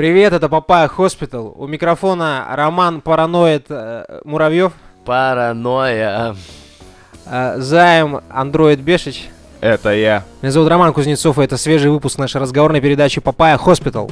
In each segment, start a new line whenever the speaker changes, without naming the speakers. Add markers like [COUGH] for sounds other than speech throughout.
Привет, это Папая Хоспитал. У микрофона Роман Параноид э, Муравьев,
Паранойя.
э, Займ Андроид Бешич.
Это я.
Меня зовут Роман Кузнецов, и это свежий выпуск нашей разговорной передачи Папая Хоспитал.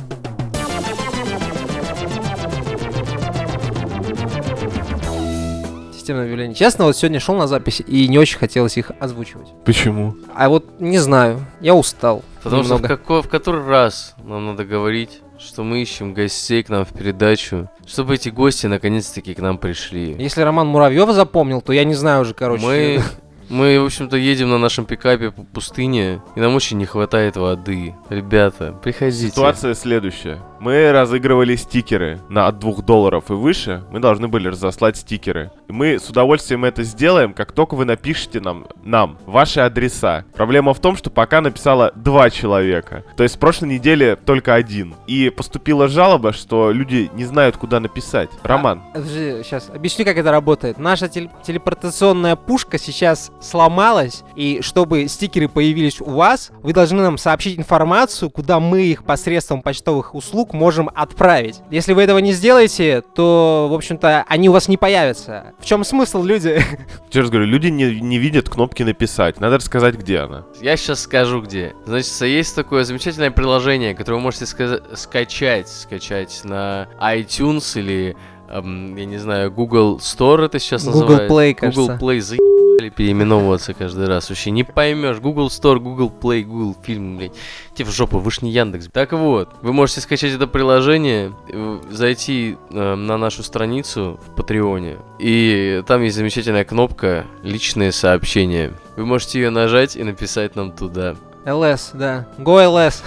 Системное объявление. Честно, вот сегодня шел на запись, и не очень хотелось их озвучивать.
Почему?
А вот не знаю, я устал.
Потому
немного.
что в, како- в который раз нам надо говорить, что мы ищем гостей к нам в передачу, чтобы эти гости наконец-таки к нам пришли.
Если Роман Муравьев запомнил, то я не знаю уже, короче.
Мы, мы, в общем-то, едем на нашем пикапе по пустыне, и нам очень не хватает воды. Ребята, приходите.
Ситуация следующая. Мы разыгрывали стикеры на от 2 долларов и выше. Мы должны были разослать стикеры. И мы с удовольствием это сделаем, как только вы напишите нам, нам ваши адреса. Проблема в том, что пока написало два человека. То есть с прошлой неделе только один. И поступила жалоба, что люди не знают, куда написать. Роман,
Подожди, сейчас объясню, как это работает. Наша теле- телепортационная пушка сейчас сломалась, и чтобы стикеры появились у вас, вы должны нам сообщить информацию, куда мы их посредством почтовых услуг можем отправить. Если вы этого не сделаете, то, в общем-то, они у вас не появятся. В чем смысл, люди? [LAUGHS]
еще раз говорю, люди не, не видят кнопки написать. Надо рассказать, где она.
Я сейчас скажу где. Значит, есть такое замечательное приложение, которое вы можете ска- скачать, скачать на iTunes или, эм, я не знаю, Google Store это сейчас
Google
называется.
Play,
Google
кажется.
Play заебали переименовываться каждый раз. Вообще не поймешь. Google Store, Google Play, Google фильм, блядь. Тебе в жопу, вы ж не Яндекс. Так вот, вы можете скачать это приложение, э, зайти э, на нашу страницу в Патреоне, и там есть замечательная кнопка «Личные сообщения». Вы можете ее нажать и написать нам туда.
LS, да. Go LS.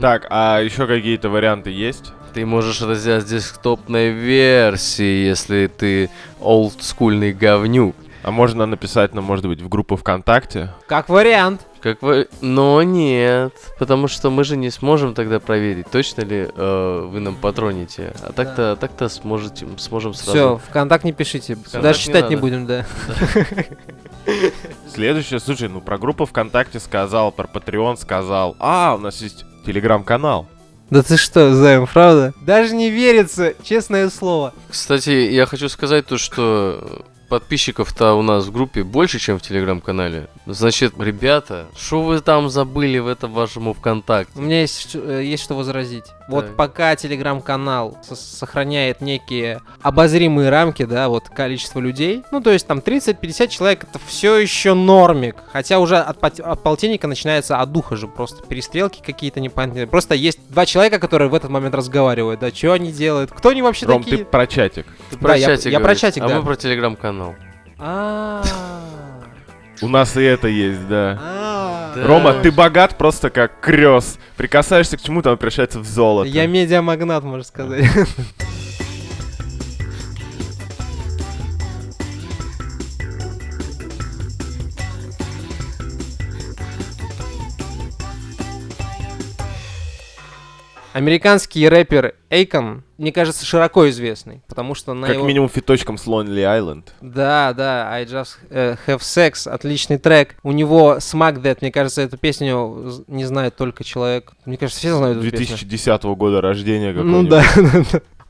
Так, а еще какие-то варианты есть?
Ты можешь это сделать с десктопной версии, если ты олдскульный говнюк.
А можно написать нам, может быть, в группу ВКонтакте?
Как вариант.
Как вы... Но нет, потому что мы же не сможем тогда проверить, точно ли э, вы нам патроните. А так-то, так-то сможете, сможем сразу.
Все, ВКонтакт не пишите.
ВКонтакт
Даже
не
читать не
надо.
будем, да.
Следующее, слушай, ну про группу ВКонтакте сказал, про Patreon сказал. А, у нас есть телеграм-канал.
Да ты что, Займ, правда? Даже не верится, честное слово.
Кстати, я хочу сказать то, что подписчиков-то у нас в группе больше, чем в телеграм-канале. Значит, ребята, что вы там забыли в этом вашему ВКонтакте?
У меня есть, э, есть что возразить. Вот пока телеграм-канал со- сохраняет некие обозримые рамки, да, вот количество людей, ну то есть там 30-50 человек, это все еще нормик. Хотя уже от, от полтинника начинается от духа же, просто перестрелки какие-то непонятные. Просто есть два человека, которые в этот момент разговаривают, да, что они делают, кто они вообще
Ром,
такие?
ты про чатик.
Ты
Да, я-
чатик
я про
говоришь,
чатик,
а
да.
мы про телеграм-канал.
А.
У нас и это есть, да.
А.
Да.
Рома, ты богат просто как крёс. Прикасаешься к чему-то, он превращается в золото.
Я медиамагнат, можно сказать. [LAUGHS] Американский рэпер Эйкон, мне кажется, широко известный, потому что на
Как
его...
минимум фиточком с Lonely Island.
Да, да, I just э, have sex, отличный трек. У него Smack That, мне кажется, эту песню не знает только человек. Мне кажется, все знают эту песню.
2010 года рождения
Ну [LAUGHS] да.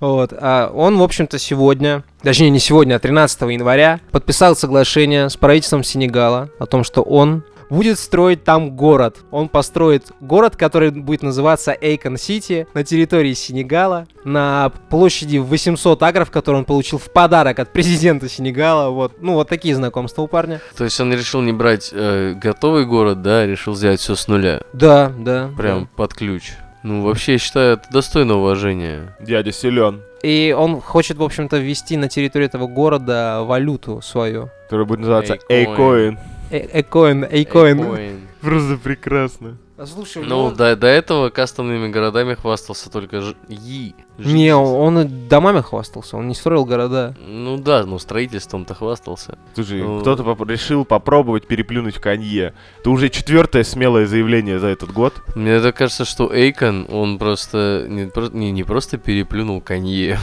Вот. А он, в общем-то, сегодня, точнее не сегодня, а 13 января, подписал соглашение с правительством Сенегала о том, что он будет строить там город. Он построит город, который будет называться Эйкон Сити на территории Сенегала, на площади в 800 акров, который он получил в подарок от президента Сенегала. Вот, ну вот такие знакомства у парня.
То есть он решил не брать э, готовый город, да, решил взять все с нуля.
Да, да.
Прям под ключ. Ну, вообще, я считаю, это достойно уважения.
Дядя силен,
И он хочет, в общем-то, ввести на территорию этого города валюту свою.
который будет называться
Akoin.
Akoin.
Э- Akoin, Akoin.
Akoin.
Просто прекрасно.
А Слушай,
Ну, до, до этого кастомными городами хвастался только Ж... Ye.
Не, он домами хвастался, он не строил города.
Ну да, ну строительством-то хвастался.
Слушай,
Ну.
кто-то поп- решил попробовать переплюнуть Канье. Это уже четвертое смелое заявление за этот год.
Мне так кажется, что Эйкон, он просто не, про- не, не просто переплюнул Канье.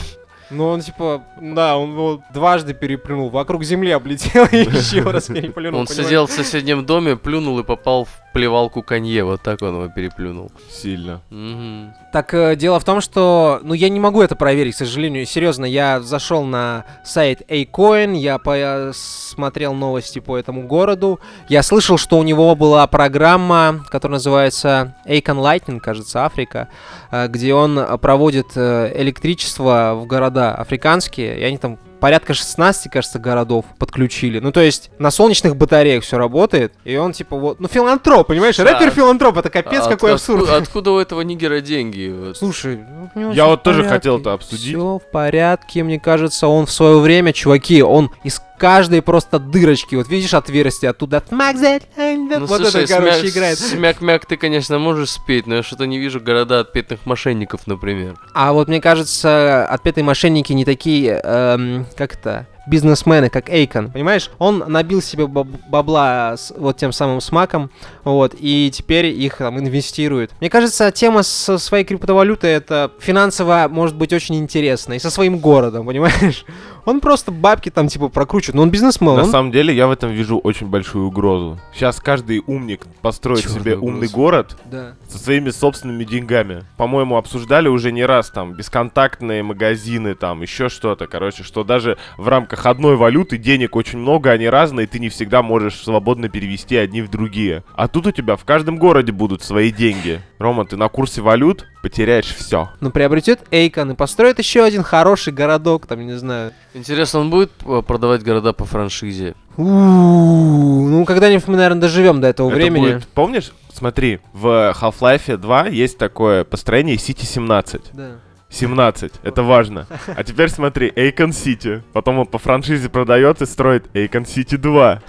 Ну, он типа, да, он его дважды переплюнул, вокруг земли облетел [LAUGHS] и еще раз переплюнул.
Он сидел в соседнем доме, плюнул и попал в плевалку конье, вот так он его переплюнул.
Сильно.
Мгм.
Так э, дело в том, что, ну, я не могу это проверить, к сожалению. Серьезно, я зашел на сайт Acoin, я посмотрел новости по этому городу. Я слышал, что у него была программа, которая называется Acon Lightning, кажется, Африка, э, где он э, проводит э, электричество в города африканские, и они там порядка 16, кажется, городов подключили. Ну, то есть на солнечных батареях все работает, и он типа вот... Ну, филантроп, понимаешь?
Да.
Рэпер-филантроп, это капец
А
какой
от-
абсурд.
Откуда, откуда у этого нигера деньги? Вот.
Слушай, ну,
Я вот тоже хотел это обсудить.
Все в порядке, мне кажется, он в свое время, чуваки, он из каждой просто дырочки, вот видишь отверстие оттуда, «Smack that and that»,
Ну,
вот
слушай,
это, короче,
смяк-
играет.
Смяк-мяк ты, конечно, можешь спеть, но я что-то не вижу города отпетых мошенников, например.
А вот мне кажется, отпетые мошенники не такие, эм, как это, бизнесмены, как Эйкон, понимаешь? Он набил себе баб- бабла с вот тем самым смаком, вот, и теперь их там инвестирует. Мне кажется, тема со своей криптовалютой это финансово может быть очень интересно, и со своим городом, понимаешь? [LAUGHS] Он просто бабки там типа прокручивает, но он бизнесмен,
На
он-
самом деле, я в этом вижу очень большую угрозу. Сейчас каждый умник построит
Чёрную
себе умный город
Да.
со своими собственными деньгами. По-моему, обсуждали уже не раз там бесконтактные магазины, там еще что-то. Короче, что даже в рамках одной валюты денег очень много, они разные, ты не всегда можешь свободно перевести одни в другие. А тут у тебя в каждом городе будут свои деньги. Рома, ты на курсе валют потеряешь все.
Ну, приобретет Эйкон и построит еще один хороший городок, там, не знаю.
Интересно, он будет э, продавать города по франшизе?
У-у-у, Ну, когда-нибудь мы, наверное, доживем до этого
Это
времени.
будет- помнишь, смотри, в Half-Life 2 есть такое построение City 17.
Да.
17, это важно. А теперь смотри, Akon City. Потом он по франшизе продает и строит Akon City 2.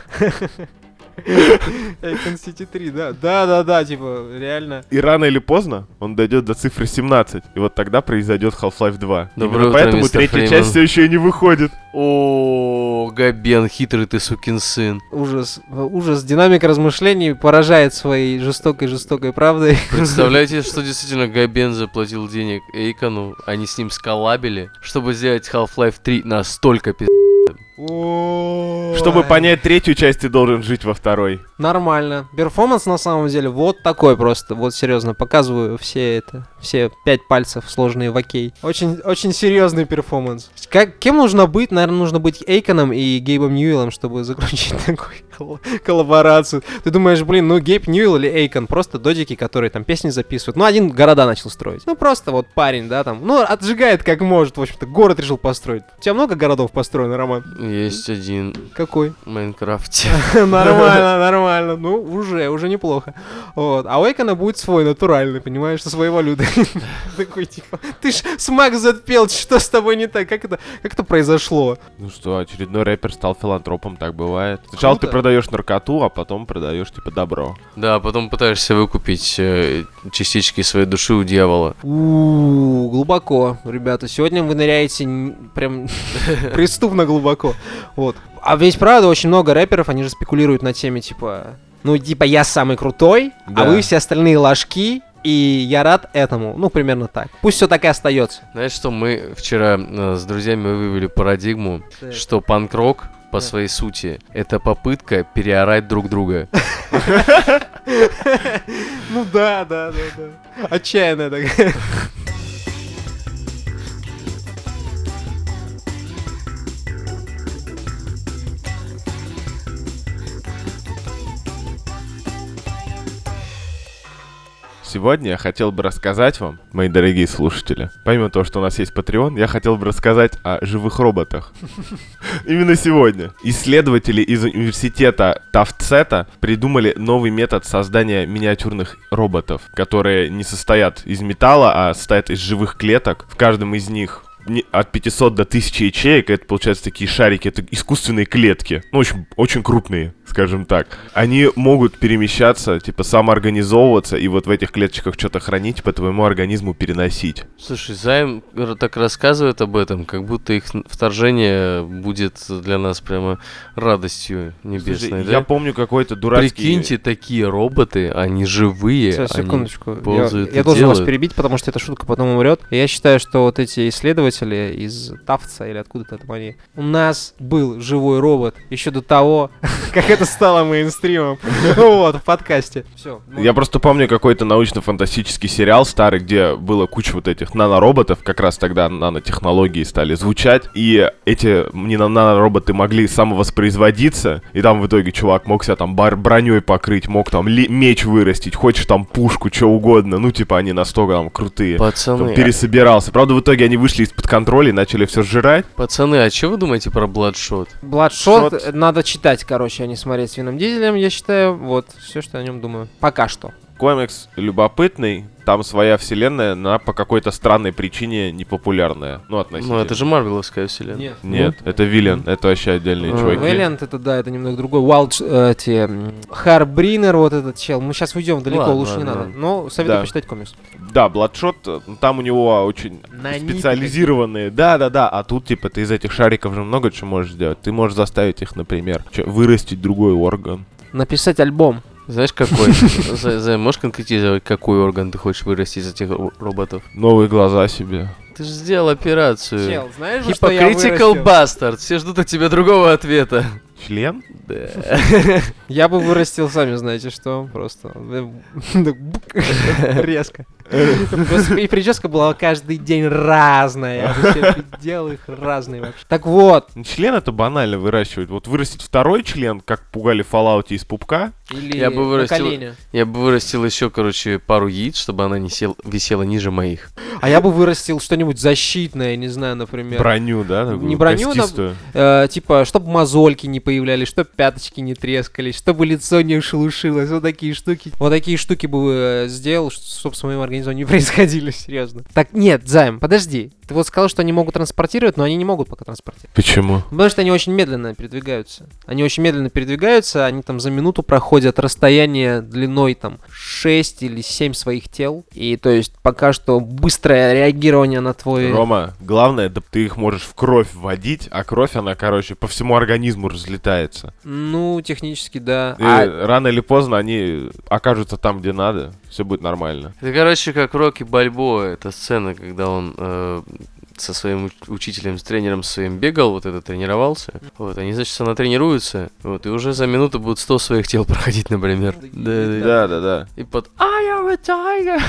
Akon City 3, да. Да, да, да, типа, реально.
И рано или поздно он дойдет до цифры 17. И вот тогда произойдет Half-Life 2.
Доброе утро,
поэтому
мистер
третья
Фриман.
часть все еще и не выходит.
О, Габен, хитрый ты сукин сын.
Ужас. Ужас. Динамика размышлений поражает своей жестокой-жестокой правдой.
Представляете, что действительно Габен заплатил денег Эйкону, они с ним сколлабили, чтобы сделать Half-Life 3 настолько пи***.
Чтобы понять третью часть, ты должен жить во второй.
Нормально. Перформанс на самом деле вот такой просто. Вот серьезно, показываю все это. Все пять пальцев сложные в окей. Очень, очень серьезный перформанс. Как, кем нужно быть? Наверное, нужно быть Эйконом и Гейбом Ньюэллом, чтобы заключить [LAUGHS] такую кол- коллаборацию. Ты думаешь, блин, ну Гейб Ньюэлл или Эйкон? Просто додики, которые там песни записывают. Ну, один города начал строить. Ну, просто вот парень, да, там. Ну, отжигает как может, в общем-то. Город решил построить. У тебя много городов построено, Роман?
Есть один
Какой?
в Майнкрафте. [LAUGHS]
Нормально, [LAUGHS] нормально. Ну, уже, уже неплохо. Вот. А у Эйкона будет свой, натуральный, понимаешь, со своей валютой. [LAUGHS] Такой, типа, ты ж смак запел, что с тобой не так? Как это, как это произошло?
Ну что, очередной рэпер стал филантропом, так бывает. Сначала ты продаешь наркоту, а потом продаешь типа добро.
Да, а потом пытаешься выкупить э, частички своей души у дьявола.
у глубоко, ребята. Сегодня вы ныряете прям преступно глубоко. Вот. А ведь правда, очень много рэперов, они же спекулируют на теме, типа, ну, типа, я самый крутой,
Да.
а вы все остальные ложки, и я рад этому. Ну, примерно так. Пусть все так и остается.
Знаешь что, мы вчера э, с друзьями вывели парадигму, что панк-рок по
Да.
своей сути это попытка переорать друг друга. [LAUGHS]
Ну да, да, да, да. Отчаянная такая.
Сегодня я хотел бы рассказать вам, мои дорогие слушатели, помимо того, что у нас есть Patreon, я хотел бы рассказать о живых роботах. [LAUGHS] Именно сегодня. Исследователи из университета Тафтсета придумали новый метод создания миниатюрных роботов, которые не состоят из металла, а состоят из живых клеток. В каждом из них от 500 до 1000 ячеек, это получается такие шарики, это искусственные клетки, ну, очень, очень крупные, скажем так. Они могут перемещаться, типа самоорганизовываться и вот в этих клеточках что-то хранить, по твоему организму переносить.
Слушай, Займ так рассказывает об этом, как будто их вторжение будет для нас прямо радостью небесной,
Слушай,
да?
Я помню какой-то дурацкий...
Прикиньте, такие роботы, они живые,
Сейчас,
они
секундочку. Я,
ползают
я
и
должен вас
делают.
перебить, потому что эта шутка потом умрет. Я считаю, что вот эти исследователи Аристотеля из Тавца или откуда-то там они. У нас был живой робот еще до того, [LAUGHS] как это стало мейнстримом. [LAUGHS] Вот, в подкасте. Все.
Я просто помню какой-то научно-фантастический сериал старый, где было куча вот этих нанороботов, как раз тогда нанотехнологии стали звучать, и эти не нанороботы могли самовоспроизводиться, и там в итоге чувак мог себя там броней покрыть, мог там меч вырастить, хочешь там пушку, что угодно, ну типа они настолько там крутые.
Пацаны,
Там пересобирался. Правда, в итоге они вышли из-под контроля и начали все сжирать.
пацаны, а что вы думаете про Бладшот?
Бладшот
Шот.
надо читать, короче, а не смотреть с Вином Дизелем, я считаю. Вот, все, что я о нем думаю. Пока что.
Комикс любопытный, там своя вселенная, но по какой-то странной причине непопулярная. Ну, относительно.
Ну, это же Марвеловская вселенная.
Нет, это Виллен, это вообще отдельные
А,
чуваки.
Это да, это немного другой. Wild, э, эти, м, Харбринер, вот этот чел. Мы сейчас уйдем далеко,
Ладно,
лучше не
ладно,
надо.
ладно.
Но советую
Да.
почитать комикс.
Да, Бладшот, там у него очень
На
специализированные. Да, да, да. А тут, типа, ты из этих шариков же много чего можешь сделать. Ты можешь заставить их, например, вырастить другой орган.
Написать альбом.
Знаешь, какой? Можешь конкретизировать, какой орган ты хочешь вырастить из этих ро- роботов?
Новые глаза себе.
Ты же сделал операцию.
Чел, знаешь, что я
bastard. Все ждут от тебя другого ответа.
Член?
Да. [LAUGHS]
Я бы [LAUGHS] вырастил, сами знаете что, просто [LAUGHS] бук, резко. И прическа была каждый день разная. Делал их разные вообще. Так вот,
Ну, Член это банально выращивать. Вот вырастить второй член, как пугали в Fallout из пупка.
или
Я бы вырастил-
колени.
Я бы вырастил еще, короче, пару яиц, чтобы она не сел- висела ниже моих.
А я бы вырастил что-нибудь защитное, не знаю, например.
Броню, да?
Не броню, на-
костистую.
Э, типа, чтобы мозольки не появлялись, чтобы пяточки не трескались, чтобы лицо не шелушилось, вот такие штуки. Вот такие штуки бы э, сделал, чтобы с моим организмом не [LAUGHS] происходили, серьезно. Так, нет, Займ, подожди. Ты вот сказал, что они могут транспортировать, но они не могут пока транспортировать.
Почему?
Потому что они очень медленно передвигаются. Они очень медленно передвигаются, они там за минуту проходят расстояние длиной там 6 или 7 своих тел. И то есть пока что быстрое реагирование на твой...
Рома, главное, да ты их можешь в кровь вводить, а кровь, она, короче, по всему организму разлетается.
Ну, технически, да.
И
А-
рано или поздно они окажутся там, где надо, все будет нормально.
Это, короче, как Рокки Бальбоа. Это сцена, когда он э, со своим уч- учителем, с тренером своим бегал, вот это тренировался. Вот, они, значит, натренируются, вот, и уже за минуту будут 100 своих тел проходить, например. Да, да, да.
Да, да.
И под I am a tiger.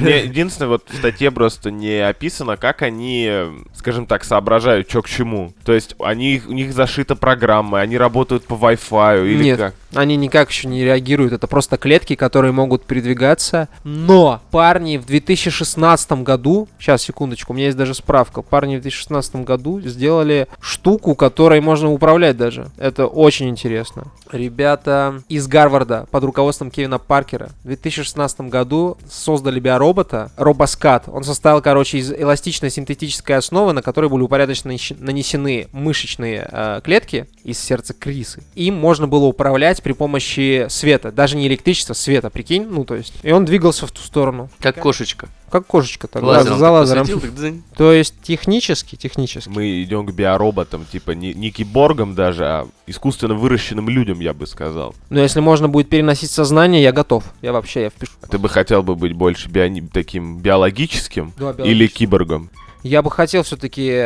Мне единственное, вот в статье просто не описано, как они, скажем так, соображают, что к чему. То есть они, у них зашита программа, они работают по Wi-Fi или
Нет.
как?
Они никак еще не реагируют. Это просто клетки, которые могут передвигаться. Но парни в 2016 году, сейчас секундочку, у меня есть даже справка. Парни в 2016 году сделали штуку, которой можно управлять даже. Это очень интересно. Ребята из Гарварда под руководством Кевина Паркера в 2016 году создали биоробота Робоскат. Он состоял, короче, из эластичной синтетической основы, на которой были упорядоченно нанесены мышечные э, клетки из сердца крисы. Им можно было управлять при помощи света, даже не электричества, света, прикинь, ну то есть. И он двигался в ту сторону,
Как кошечка.
Как кошечка, так,
Лазером
за лазером.
посветил. [LAUGHS]
То есть технически, технически.
Мы идем к биороботам, типа не, не киборгам даже, а искусственно выращенным людям, я бы сказал.
Но если можно будет переносить сознание, я готов. Я вообще, я впишу.
Ты бы хотел бы быть больше биони- таким биологическим
Да,
или
биологически.
киборгом?
Я бы хотел все-таки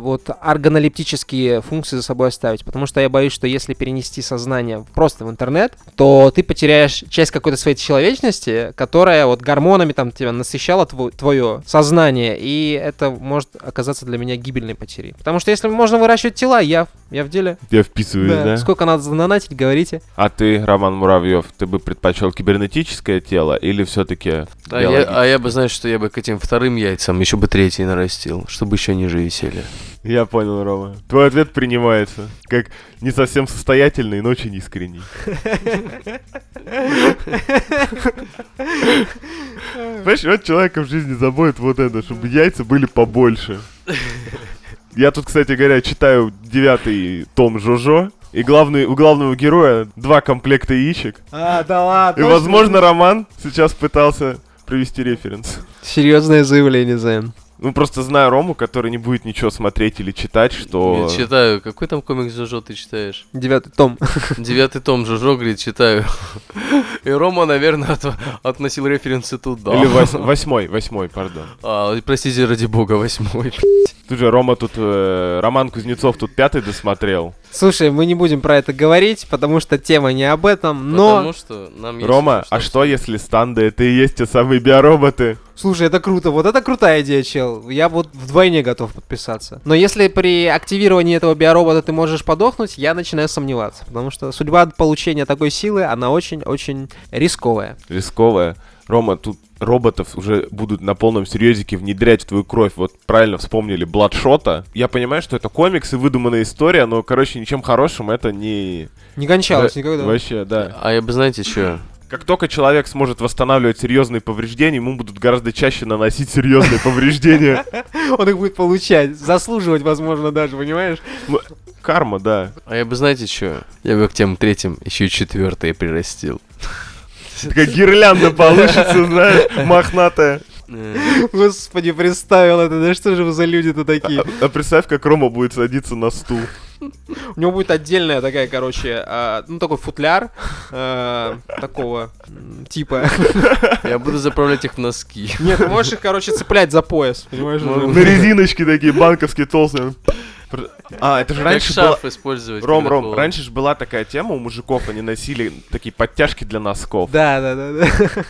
вот органолептические функции за собой оставить, потому что я боюсь, что если перенести сознание просто в интернет, то ты потеряешь часть какой-то своей человечности, которая вот гормонами там тебя насыщала твое сознание, и это может оказаться для меня гибельной потерей. Потому что если можно выращивать тела, я, я в деле.
Я вписываюсь, да?
Сколько надо задонатить, говорите.
А ты, Роман Муравьев, ты бы предпочел кибернетическое тело или все-таки
А я, а я бы, знаешь, что я бы к этим вторым яйцам еще бы третий нарастил, чтобы еще ниже висели.
Я понял, Рома. Твой ответ принимается. Как не совсем состоятельный, но очень искренний. Понимаешь, вот человека в жизни заботит вот это, чтобы яйца были побольше. Я тут, кстати говоря, читаю девятый том Жожо. И главный, у главного героя два комплекта яичек.
А, да ладно.
И, возможно, Роман сейчас пытался провести референс.
Серьезное заявление, Зен.
Ну, просто знаю Рому, который не будет ничего смотреть или читать, что...
Я читаю. Какой там комикс Жожо ты читаешь?
Девятый том.
Девятый том Жожо, говорит, читаю. И Рома, наверное, от- относил референсы туда.
Или вось- восьмой, восьмой, пардон.
А, простите, ради бога, восьмой. [LAUGHS]
Тут же Рома тут, э, Роман Кузнецов тут пятый досмотрел.
Слушай, мы не будем про это говорить, потому что тема не об этом, но...
Потому что нам есть
Рома,
еще
а что если станды это и есть те самые биороботы?
Слушай, это круто, вот это крутая идея, чел. Я вот вдвойне готов подписаться. Но если при активировании этого биоробота ты можешь подохнуть, я начинаю сомневаться. Потому что судьба получения такой силы, она очень-очень рисковая.
Рисковая. Рома, тут роботов уже будут на полном серьезике внедрять в твою кровь. Вот правильно вспомнили Бладшота. Я понимаю, что это комикс и выдуманная история, но, короче, ничем хорошим это не...
Не кончалось
Да,
никогда.
Вообще, да.
А я бы, знаете, что?
Как только человек сможет восстанавливать серьезные повреждения, ему будут гораздо чаще наносить серьезные повреждения. [LAUGHS]
Он их будет получать, заслуживать, возможно, даже, понимаешь?
Карма, да.
А я бы, знаете, что? Я бы к тем третьим еще и четвертое прирастил.
Такая гирлянда получится, знаешь, мохнатая.
Э,
Господи, представил это, да что же вы за люди-то такие?
А, а представь, как Рома будет садиться на стул.
У него будет отдельная такая, короче, а, ну такой футляр а, такого типа.
Я буду заправлять их в носки.
Нет, ты можешь их, короче, цеплять за пояс, понимаешь?
Ну,
На резиночке такие банковские толстые. А, это же раньше было...
шарф использовать.
Ром, Ром,
холодно.
раньше же была такая тема у мужиков, они носили такие подтяжки для носков.
Да, да, да, да.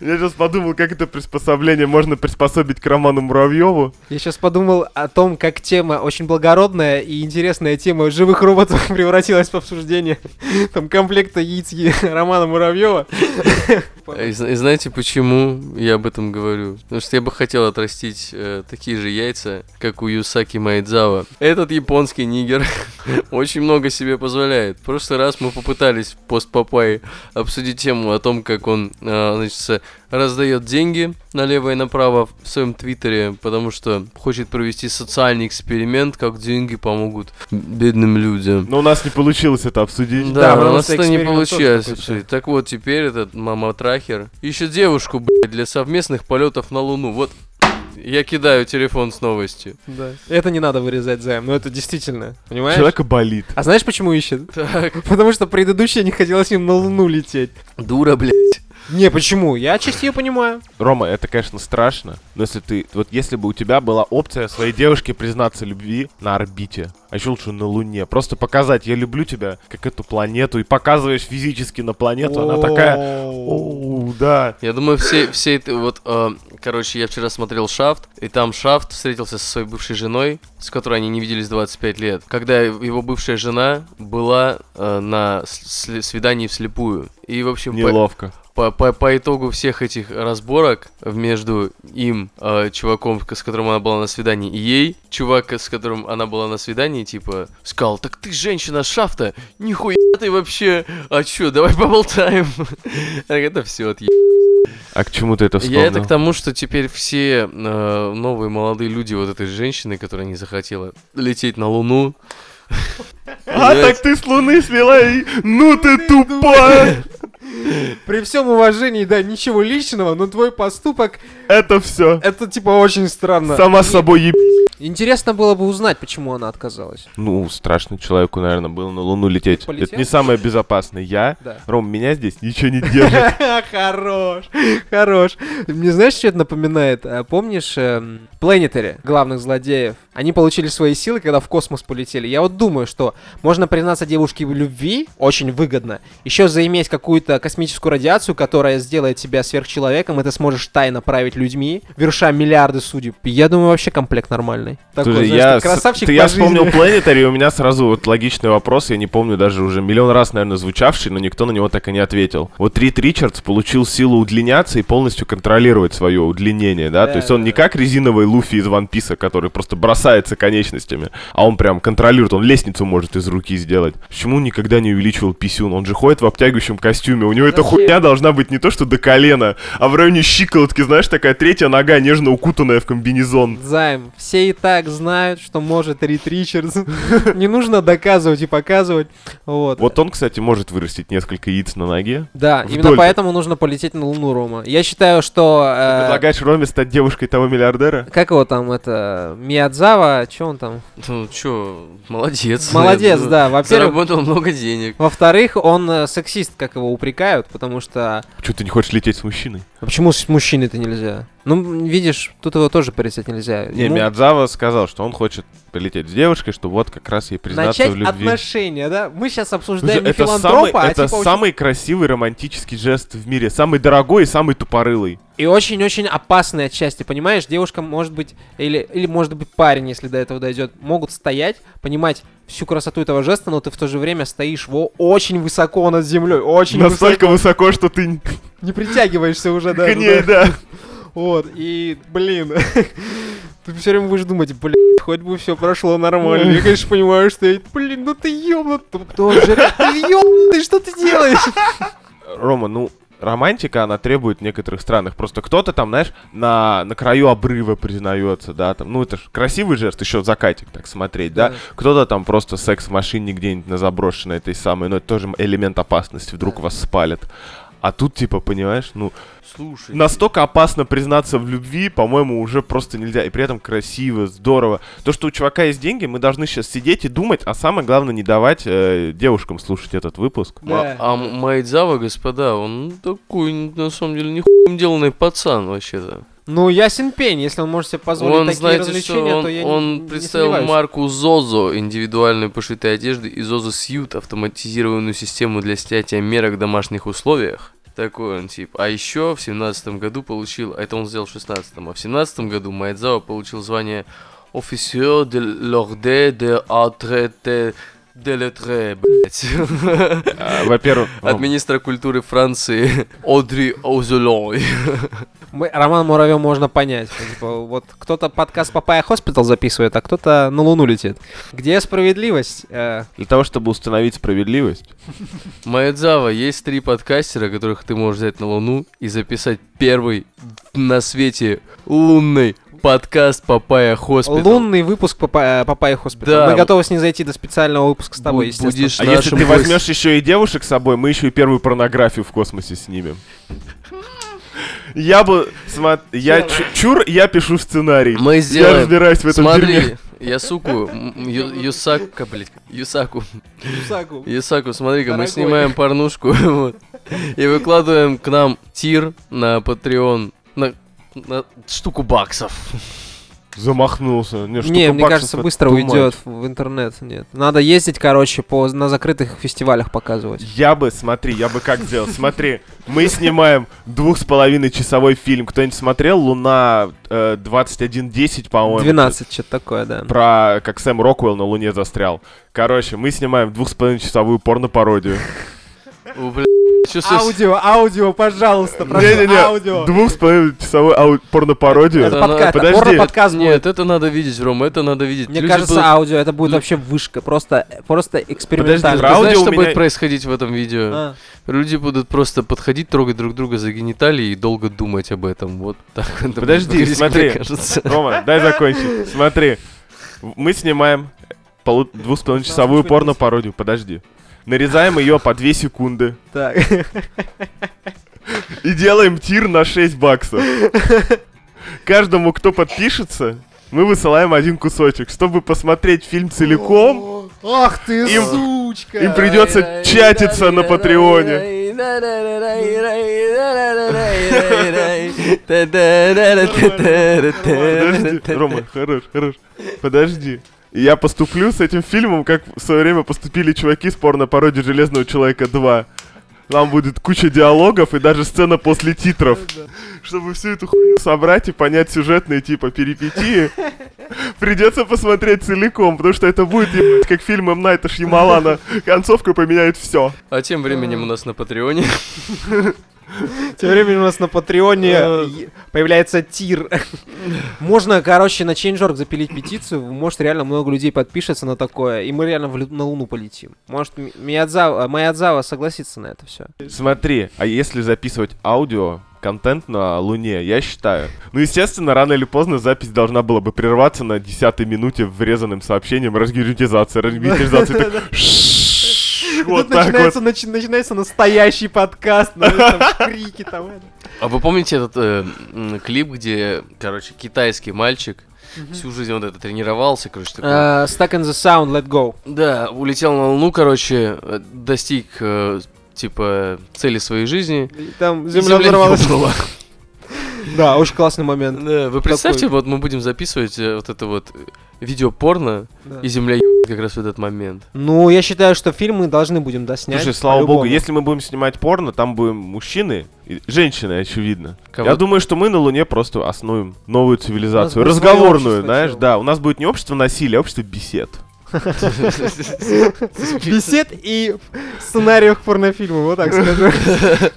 [LAUGHS]
Я сейчас подумал, как это приспособление можно приспособить к Роману Муравьеву.
Я сейчас подумал о том, как тема очень благородная и интересная тема живых роботов [LAUGHS] превратилась в обсуждение [LAUGHS] там комплекта яиц Романа Муравьева.
И, зна- и знаете, почему я об этом говорю? Потому что я бы хотел отрастить э, такие же яйца, как у Юсаки Майдзава. Этот японский нигер [LAUGHS] очень много себе позволяет. В прошлый раз мы попытались пост Папай обсудить тему о том, как он, э, значит, раздает деньги налево и направо в своем твиттере, потому что хочет провести социальный эксперимент, как деньги помогут бедным людям.
Но у нас не получилось это обсудить.
Да,
Да, у нас это не получилось обсудить. Так вот, теперь этот мама-трахер ищет девушку, блядь, для совместных полетов на Луну. Вот, я кидаю телефон с новостью.
Да. Это не надо вырезать займ, но это действительно, понимаешь?
Человека болит.
А знаешь, почему ищет?
Так,
Потому что предыдущая не хотела с ним на Луну лететь.
дура, блядь.
Не, почему? Я чисто ее понимаю.
Рома, это, конечно, страшно, но если ты... Вот если бы у тебя была опция своей девушке признаться любви на орбите, а еще лучше на Луне, просто показать, я люблю тебя, как эту планету, и показываешь физически на планету, она такая... Оу, да.
Я думаю, все, все это вот, э, короче, я вчера смотрел Шафт, и там Шафт встретился со своей бывшей женой, с которой они не виделись 25 лет, когда его бывшая жена была э, на свидании вслепую. И, в общем,
Неловко.
по, по, по итогу всех этих разборок между им, э, чуваком, с которым она была на свидании, и ей, чувак, с которым она была на свидании, типа, сказал, так ты женщина шафта, нихуя ты вообще, а чё, давай поболтаем. [LAUGHS] Это все от
А к чему ты это вспомнил?
Я это к тому, что теперь все э, новые молодые люди вот этой женщины, которая не захотела лететь на Луну,
А, так ты с Луны смела и... Ну ты тупая! [LAUGHS]
При всем уважении, да, ничего личного, но твой поступок,
Это все.
это типа очень странно.
Сама собой еб...
Интересно было бы узнать, почему она отказалась.
Ну, страшно человеку, наверное, было на Луну лететь.
Полетел?
Это не самое безопасное. Я...
Да.
Ром, меня здесь ничего не держит. [LAUGHS]
Хорош, хорош. Мне знаешь, что это напоминает? А, Помнишь эм, Planetary, главных злодеев? Они получили свои силы, когда в космос полетели. Я вот думаю, что можно признаться девушке в любви, очень выгодно. Еще заиметь какую-то космическую радиацию, которая сделает тебя сверхчеловеком, и ты сможешь тайно править людьми, верша миллиарды судеб. Я думаю, вообще комплект нормальный. Такой,
Слушай,
знаешь,
я,
красавчик
ты, я
жизни.
вспомнил [LAUGHS] Planetary, и у меня сразу вот логичный вопрос, я не помню даже уже миллион раз, наверное, звучавший, но никто на него так и не ответил. Вот Рид Ричардс получил силу удлиняться и полностью контролировать свое удлинение, да?
Да,
То есть он
да,
не как резиновый Луфи из Ван Писа, который просто бросается конечностями, а он прям контролирует, он лестницу может из руки сделать. Почему никогда не увеличивал писюн? Он же ходит в обтягивающем костюме, у него эта
Зачем?
хуйня должна быть не то, что до колена, а в районе щиколотки, знаешь, такая третья нога, нежно укутанная в комбинезон.
Займ, все и так знают, что может Рид Ричардс. [LAUGHS] Не нужно доказывать и показывать. Вот.
Вот он, кстати, может вырастить несколько яиц на ноге.
Да,
вдоль.
именно поэтому нужно полететь на Луну, Рома. Я считаю, что... э,
Предлагаешь Роме стать девушкой того миллиардера?
Как его там, это... Миядзава, что он там?
Ну, чё, молодец.
Молодец, да. Во-первых,
Заработал много денег.
во-вторых, он э, сексист, как его упрекают, потому что...
Почему ты не хочешь лететь с мужчиной?
А почему с мужчиной-то нельзя? Ну, видишь, тут его тоже порицать нельзя.
Не,
Ему
Миядзава сказал, что он хочет полететь с девушкой, чтобы вот как раз ей признаться
Начать
в любви.
отношения, да? Мы сейчас обсуждаем
это самый,
филантропа, а
это
типа очень-
самый красивый романтический жест в мире. Самый дорогой и самый тупорылый.
И очень-очень опасные отчасти, понимаешь? Девушка может быть, или, или может быть парень, если до этого дойдет, могут стоять, понимать всю красоту этого жеста, но ты в то же время стоишь во очень высоко над землей, очень
Настолько
высоко.
высоко, что ты
Не притягиваешься уже
к
даже.
ней,
да.
да.
Вот, и, блин, [LAUGHS] ты все время будешь думать, блин, хоть бы все прошло нормально. Я, конечно, понимаю, что я, блин, ну ты ёбнут, ты ёбнутый, что ты делаешь?
Рома, ну, романтика, она требует в некоторых странах. Просто кто-то там, знаешь, на, на краю обрыва признается, да, там, ну, это ж красивый жест, еще закатик так смотреть, да.
Да.
Кто-то там просто секс в машине где-нибудь на заброшенной этой самой, но это тоже элемент опасности, вдруг вас спалят. А тут, типа, понимаешь, ну,
Слушай.
настолько опасно признаться в любви, по-моему, уже просто нельзя. И при этом красиво, здорово. То, что у чувака есть деньги, мы должны сейчас сидеть и думать, а самое главное, не давать э, девушкам слушать этот выпуск.
Да.
А, а Майдзава, господа, он такой, на самом деле, нихуем деланный пацан вообще-то.
Ну, ясен пень, если он может себе позволить
Он,
такие
знаете, что
развлечения,
он,
то я
он
не, не
представил
сомневаюсь.
марку Зозо, индивидуальной пошитой одежды, и Зозо Сьют, автоматизированную систему для снятия мерок в домашних условиях. Такой он тип. А еще в семнадцатом году получил, это он сделал в шестнадцатом, а в семнадцатом году Майдзао получил звание офисер de l'ordre de Atrete lettre, блядь.
А, Во-первых, [LAUGHS]
От министра культуры Франции Одри Озелой.
Мы- Роман Муравьев можно понять. Типа, вот кто-то подкаст Papaya Hospital записывает, а кто-то на Луну летит. Где справедливость? Э,
для того, чтобы установить справедливость,
Майдзава, есть три подкастера, которых ты можешь взять на Луну и записать первый на свете лунный подкаст Papaya Hospital.
лунный выпуск Papaya, Papaya Hospital.
Да.
Мы готовы с ней зайти до специального выпуска с тобой,
Бу-
естественно.
будешь
А если ты
гость-
возьмешь еще и девушек с собой, мы еще и первую порнографию в космосе снимем. Я бы... смо- Я чу- чур, я пишу сценарий.
Мы
Я
сделаем.
разбираюсь в этом
Смотри,
дерьме.
Ясуку, м, Ю- Юсака, блядь, Юсаку,
Юсаку.
Юсаку, смотри-ка, мы снимаем порнушку, [LAUGHS] вот, и выкладываем к нам тир на Patreon, на, на штуку баксов.
Замахнулся. Не, штука
Не, мне
баксов
кажется, быстро уйдет в интернет. Нет. Надо ездить, короче, по, на закрытых фестивалях показывать.
Я бы, смотри, я бы как сделал. Смотри, мы снимаем двух с половиной часовой фильм. Кто-нибудь смотрел «Луна» э, 21.10, по-моему?
12, что-то такое, да.
Про как Сэм Роквелл на Луне застрял. Короче, мы снимаем двух с половиной часовую порно-пародию.
Чувствую,
Аудио, аудио, пожалуйста, прошу, аудио.
Не-не-не, двух с половиной часовую ау- порно-пародию.
Это
Это
подкаст, это
подожди.
порно-подкаст будет.
Нет, это надо видеть, Рома, это надо видеть.
Мне
Люди
кажется,
будут-
аудио это будет
Лю-
вообще вышка, просто, просто
Ты
экспериментально.
про
знаешь,
аудио
что
меня-
будет происходить в этом видео?
А,
Люди будут просто подходить, трогать друг друга за гениталии и долго думать об этом. Вот так это будет
Подожди, смотри. Рома, дай закончить. Смотри, мы снимаем полу- двух с половиной часовую порно-пародию. Подожди. Нарезаем ее по 2 секунды.
так.
И делаем тир на 6 баксов. Каждому, кто подпишется, мы высылаем один кусочек. Чтобы посмотреть фильм целиком,
Ах ты,
Им-
сучка!
им придется чатиться на Патреоне. Подожди, Рома, хорош, хорош. Подожди. И Я поступлю с этим фильмом, как в свое время поступили чуваки с порно-пародией Железного Человека 2. Там будет куча диалогов и даже сцена после титров. Чтобы всю эту хуйню собрать и понять сюжетные типа перипетии, [LAUGHS] придется посмотреть целиком, потому что это будет ебать, как фильм М. Найта Шьямалана. Концовка поменяет все.
А тем временем у нас на Патреоне [LAUGHS] [LAUGHS]
Тем временем у нас на Патреоне е- появляется тир. [LAUGHS] Можно, короче, на Change.org запилить петицию, может, реально много людей подпишется на такое, и мы реально на Луну полетим. Может, Ми- Миядзава, Маядзава согласится на это все.
Смотри, а если записывать аудио, контент на Луне, я считаю. Ну, естественно, рано или поздно запись должна была бы прерваться на десятой минуте врезанным сообщением разгерметизация, разгерметизация. [LAUGHS] Вот
Тут
так вот.
начинается, начи- начинается настоящий подкаст, ну, там, крики там.
А вы помните этот э, клип, где, короче, китайский мальчик всю жизнь вот это тренировался, короче, такой...
Э, Stuck in the sound, let go.
Да, улетел на Луну, короче, э, достиг, э, типа, цели своей жизни.
И Там
и
земля
Земля
взорвалась. Да, очень классный момент.
Да, вы представьте, вот мы будем записывать э, вот это вот э, видео порно, и Земля как раз в этот момент.
Ну, я считаю, что фильм мы должны будем доснять.
Слушай, слава богу, если мы будем снимать порно, там будем мужчины, и женщины, очевидно.
Кого-
Я думаю, что мы на Луне просто основим новую цивилизацию. Разговорную, знаешь, да. У нас будет не общество насилия, а общество бесед.
Бесед и сценариев порнофильма, вот так скажу. [LAUGHS]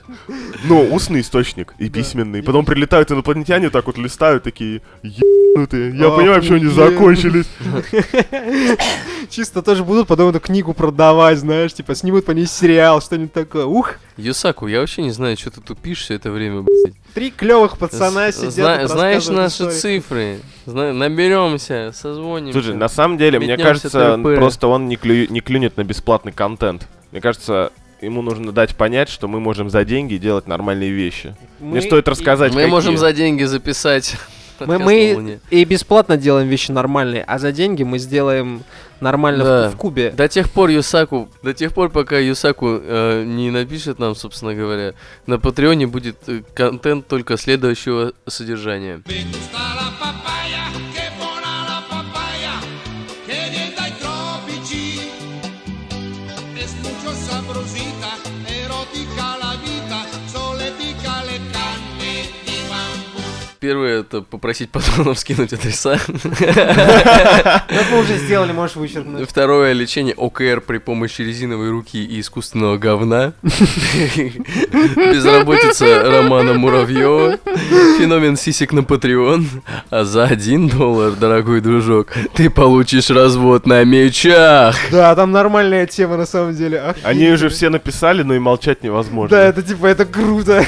Ну, устный источник и письменный. Потом прилетают инопланетяне, так вот листают, такие ебнутые. Я понимаю, что они закончились. [LAUGHS]
Чисто тоже будут потом эту книгу продавать, знаешь, типа снимут по ней сериал, что-нибудь такое. Ух,
Юсаку, я вообще не знаю, что ты тупишь все это время, блядь.
три клевых пацана сидят.
зна-
и
знаешь наши
истории.
цифры, Зна- наберемся, созвонимся.
Слушай, на самом деле, мне кажется, просто он не, клю- не клюнет на бесплатный контент. Мне кажется, ему нужно дать понять, что мы можем за деньги делать нормальные вещи. Мне
Мы
стоит рассказать,
Мы
какие.
можем за деньги записать. [LAUGHS]
Мы, мы и бесплатно делаем вещи нормальные, а за деньги мы сделаем нормально в-
Да.
в, кубе.
До тех пор Юсаку, до тех пор, пока Юсаку э, не напишет нам, собственно говоря, на Патреоне будет э, контент только следующего содержания. Первое это попросить патронов скинуть адреса.
Как мы уже сделали, можешь вычеркнуть.
Второе лечение ОКР при помощи резиновой руки и искусственного говна. Безработица Романа Муравьева. Феномен сисек на Patreon. А за один доллар, дорогой дружок, ты получишь развод на мечах.
Да, там нормальная тема на самом деле.
Они уже все написали, но и молчать невозможно.
Да, это типа, это круто.